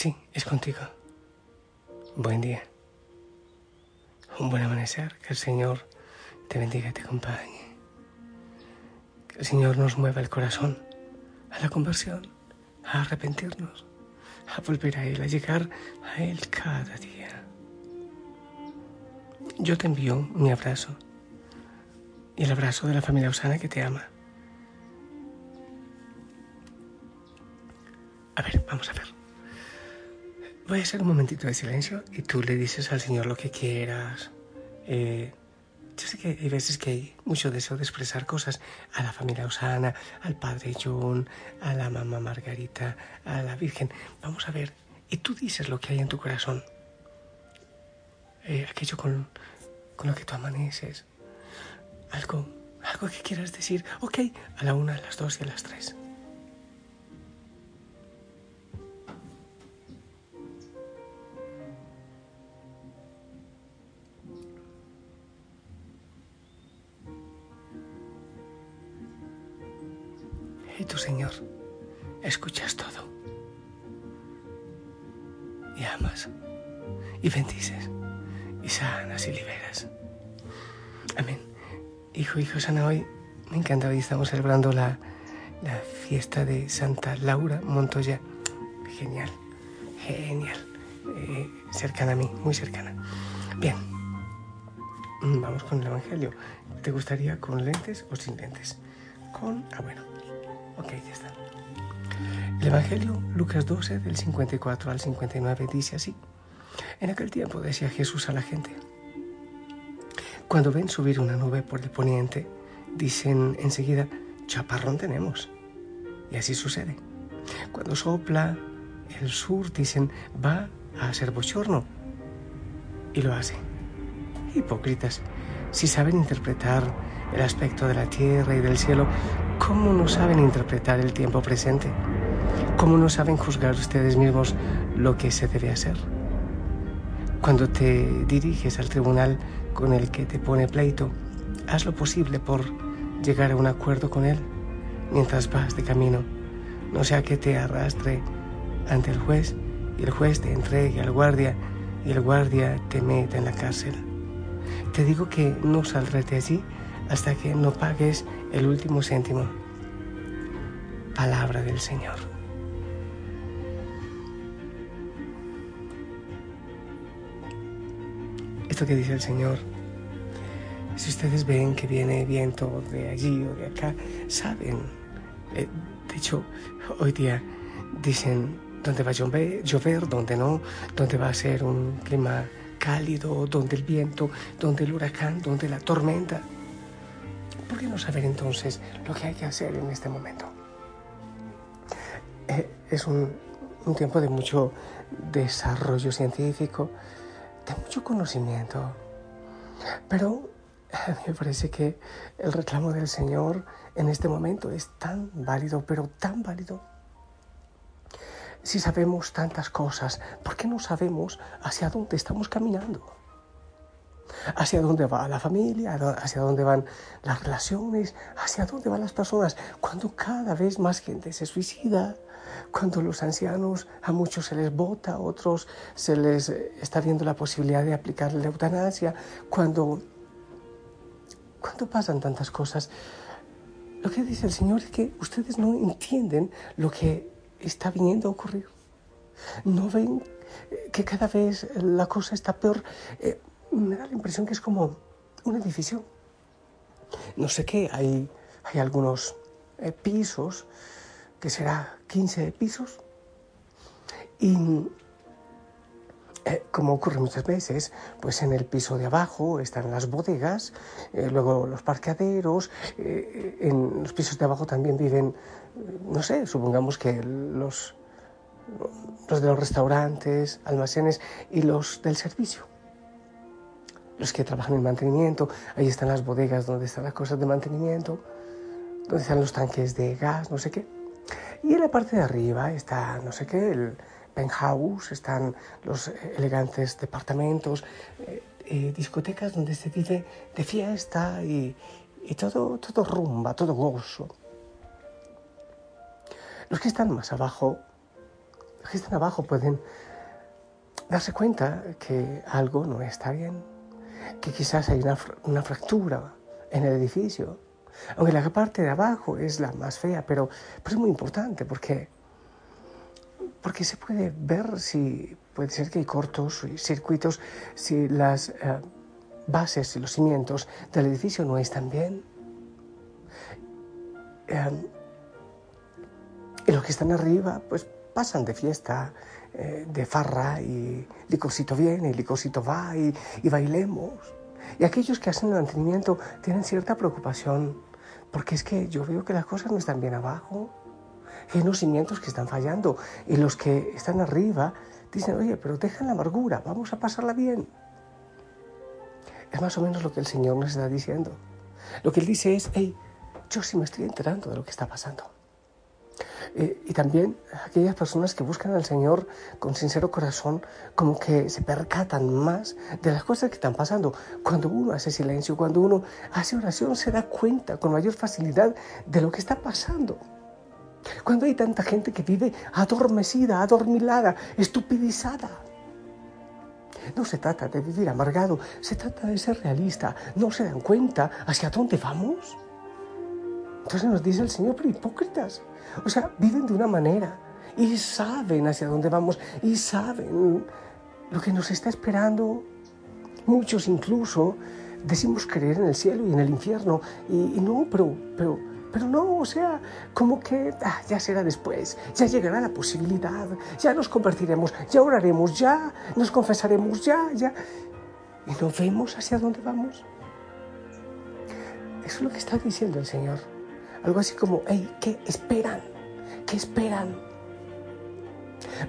Sí, es contigo. Buen día. Un buen amanecer. Que el Señor te bendiga y te acompañe. Que el Señor nos mueva el corazón a la conversión, a arrepentirnos, a volver a Él, a llegar a Él cada día. Yo te envío mi abrazo y el abrazo de la familia Osana que te ama. A ver, vamos a ver. Voy a hacer un momentito de silencio y tú le dices al Señor lo que quieras. Eh, yo sé que hay veces que hay mucho deseo de expresar cosas a la familia Osana, al padre John, a la mamá Margarita, a la Virgen. Vamos a ver, y tú dices lo que hay en tu corazón. Eh, aquello con, con lo que tú amaneces. Algo, algo que quieras decir. Ok, a la una, a las dos y a las tres. Y bendices. Y sanas y liberas. Amén. Hijo, hijo sana, hoy me encanta. Hoy estamos celebrando la, la fiesta de Santa Laura Montoya. Genial. Genial. Eh, cercana a mí, muy cercana. Bien. Vamos con el Evangelio. ¿Te gustaría con lentes o sin lentes? Con... Ah, bueno. Ok, ya está. El Evangelio, Lucas 12, del 54 al 59, dice así. En aquel tiempo decía Jesús a la gente, cuando ven subir una nube por el poniente, dicen enseguida, chaparrón tenemos. Y así sucede. Cuando sopla el sur, dicen, va a ser bochorno. Y lo hace. Hipócritas, si saben interpretar el aspecto de la tierra y del cielo, ¿cómo no saben interpretar el tiempo presente? ¿Cómo no saben juzgar ustedes mismos lo que se debe hacer? Cuando te diriges al tribunal con el que te pone pleito, haz lo posible por llegar a un acuerdo con él mientras vas de camino, no sea que te arrastre ante el juez y el juez te entregue al guardia y el guardia te meta en la cárcel. Te digo que no saldrás de allí hasta que no pagues el último céntimo. Palabra del Señor. Esto que dice el Señor, si ustedes ven que viene viento de allí o de acá, saben. Eh, de hecho, hoy día dicen dónde va a llover, llover, no, dónde va a ser un clima cálido, donde el viento, donde el huracán, donde la tormenta. ¿Por qué no saber entonces lo que hay que hacer en este momento? Eh, es un, un tiempo de mucho desarrollo científico, de mucho conocimiento, pero mí me parece que el reclamo del Señor en este momento es tan válido, pero tan válido. Si sabemos tantas cosas, ¿por qué no sabemos hacia dónde estamos caminando? Hacia dónde va la familia, hacia dónde van las relaciones, hacia dónde van las personas. Cuando cada vez más gente se suicida, cuando los ancianos a muchos se les vota, a otros se les está viendo la posibilidad de aplicar la eutanasia, cuando, cuando pasan tantas cosas. Lo que dice el Señor es que ustedes no entienden lo que está viniendo a ocurrir. No ven que cada vez la cosa está peor. Eh, me da la impresión que es como un edificio. No sé qué, hay, hay algunos eh, pisos, que será 15 pisos, y eh, como ocurre muchas veces, pues en el piso de abajo están las bodegas, eh, luego los parqueaderos, en los pisos de abajo también viven, no sé, supongamos que los, los de los restaurantes, almacenes y los del servicio. Los que trabajan en mantenimiento, ahí están las bodegas donde están las cosas de mantenimiento, donde están los tanques de gas, no sé qué. Y en la parte de arriba está, no sé qué, el, penthouse, están los elegantes departamentos, eh, eh, discotecas donde se vive de fiesta y, todo, todo rumba, todo gozo. Los que están más abajo, los que están abajo pueden darse cuenta que algo no está bien, que quizás hay una, una fractura en el edificio, aunque la parte de abajo es la más fea, pero, pero es muy importante porque porque se puede ver si puede ser que hay cortos circuitos, si las eh, bases y los cimientos del edificio no están bien. Em, y los que están arriba, pues pasan de fiesta, eh, de farra, y licosito viene, y licosito va, y, y bailemos. Y aquellos que hacen el mantenimiento tienen cierta preocupación, porque es que yo veo que las cosas no están bien abajo hay unos cimientos que están fallando y los que están arriba dicen, oye, pero deja la amargura, vamos a pasarla bien. Es más o menos lo que el Señor nos está diciendo. Lo que Él dice es, hey, yo sí me estoy enterando de lo que está pasando. Eh, y también aquellas personas que buscan al Señor con sincero corazón, como que se percatan más de las cosas que están pasando. Cuando uno hace silencio, cuando uno hace oración, se da cuenta con mayor facilidad de lo que está pasando. Cuando hay tanta gente que vive adormecida, adormilada, estupidizada. No se trata de vivir amargado, se trata de ser realista. ¿No se dan cuenta hacia dónde vamos? Entonces nos dice el Señor, pero hipócritas. O sea, viven de una manera y saben hacia dónde vamos y saben lo que nos está esperando. Muchos incluso decimos creer en el cielo y en el infierno y, y no, pero, pero pero no, o sea, como que ah, ya será después, ya llegará la posibilidad, ya nos convertiremos, ya oraremos, ya nos confesaremos, ya, ya. Y no vemos hacia dónde vamos. Eso es lo que está diciendo el Señor. Algo así como, hey, ¿qué esperan? ¿Qué esperan?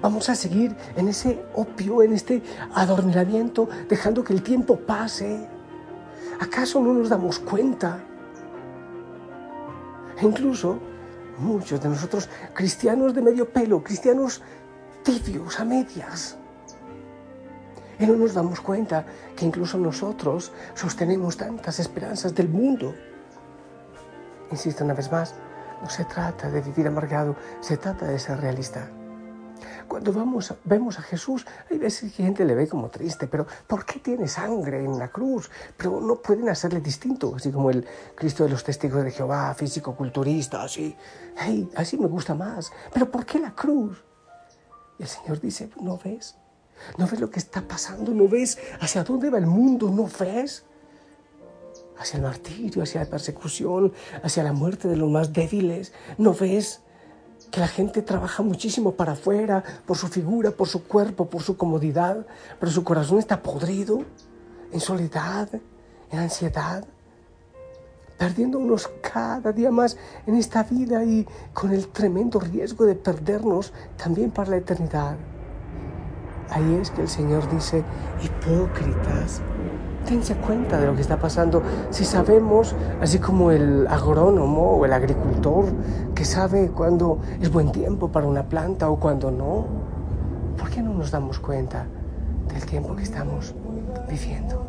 Vamos a seguir en ese opio, en este adormilamiento, dejando que el tiempo pase. ¿Acaso no nos damos cuenta incluso muchos de nosotros cristianos de medio pelo, cristianos tibios, a medias. Y no nos damos cuenta que incluso nosotros sostenemos tantas esperanzas del mundo. Insisto una vez más, no se trata de vivir amargado, se trata de ser realista. Cuando vamos, vemos a Jesús, hay veces que gente le ve como triste, pero ¿por qué tiene sangre en la cruz? Pero no pueden hacerle distinto, así como el Cristo de los testigos de Jehová, físico-culturista, así. Hey, así me gusta más. Pero ¿por qué la cruz? Y el Señor dice, ¿no ves? ¿No ves lo que está pasando? ¿No ves hacia dónde va el mundo? ¿No ves? Hacia el martirio, hacia la persecución, hacia la muerte de los más débiles. ¿No ves? que la gente trabaja muchísimo para afuera, por su figura, por su cuerpo, por su comodidad, pero su corazón está podrido, en soledad, en ansiedad, perdiéndonos cada día más en esta vida y con el tremendo riesgo de perdernos también para la eternidad. Ahí es que el Señor dice, hipócritas, dense cuenta de lo que está pasando. Si sabemos, así como el agrónomo o el agricultor, que sabe cuándo es buen tiempo para una planta o cuándo no, ¿por qué no nos damos cuenta del tiempo que estamos viviendo?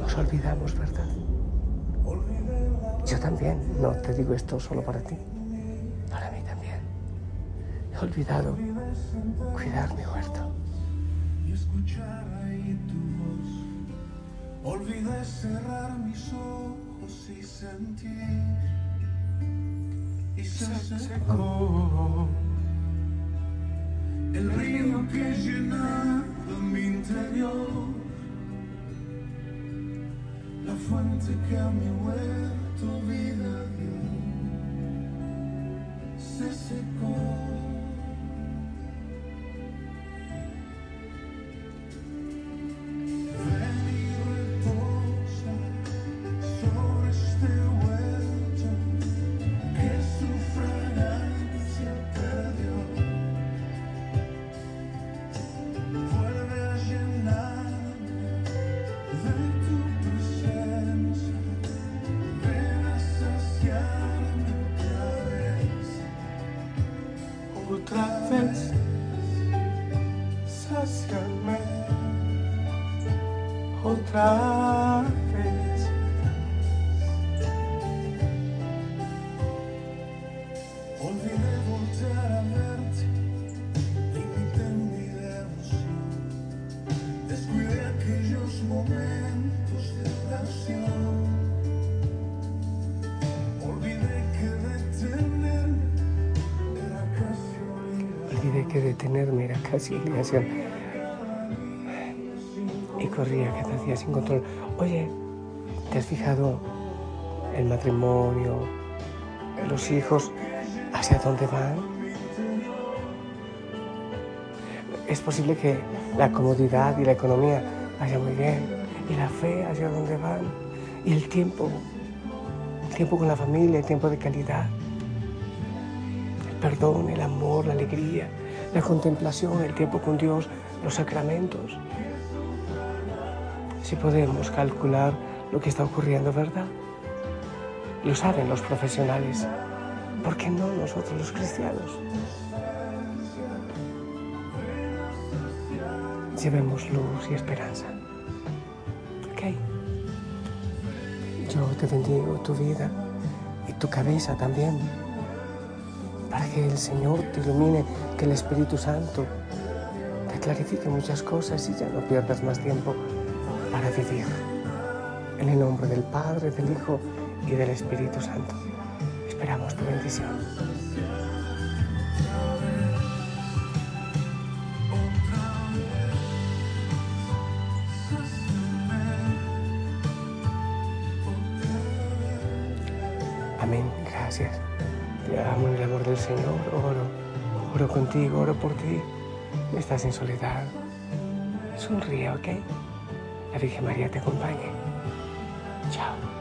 Nos olvidamos, ¿verdad? Yo también, no te digo esto solo para ti, para mí también. He olvidado cuidar mi huerto. Olvidé cerrar mis ojos y sentir. Y se secó el río que llenaba mi interior. La fuente que a mi huerto vida dio. Se secó. otra vez, sáciame otra. Detenerme era casi obligación. Y corría cada día sin control. Oye, ¿te has fijado el matrimonio, los hijos, hacia dónde van? Es posible que la comodidad y la economía vayan muy bien. Y la fe hacia dónde van. Y el tiempo, el tiempo con la familia, el tiempo de calidad. El perdón, el amor, la alegría, la contemplación, el tiempo con Dios, los sacramentos. Si podemos calcular lo que está ocurriendo, ¿verdad? Lo saben los profesionales. ¿Por qué no nosotros los cristianos? Llevemos luz y esperanza. ¿Ok? Yo te bendigo tu vida y tu cabeza también. Para que el Señor te ilumine, que el Espíritu Santo te clarifique muchas cosas y ya no pierdas más tiempo para vivir. En el nombre del Padre, del Hijo y del Espíritu Santo. Esperamos tu bendición. Amén. Gracias. Te amo en el amor del Señor. Oro. Oro contigo, oro por ti. Estás en soledad. Sonríe, ¿ok? La Virgen María te acompañe. Chao.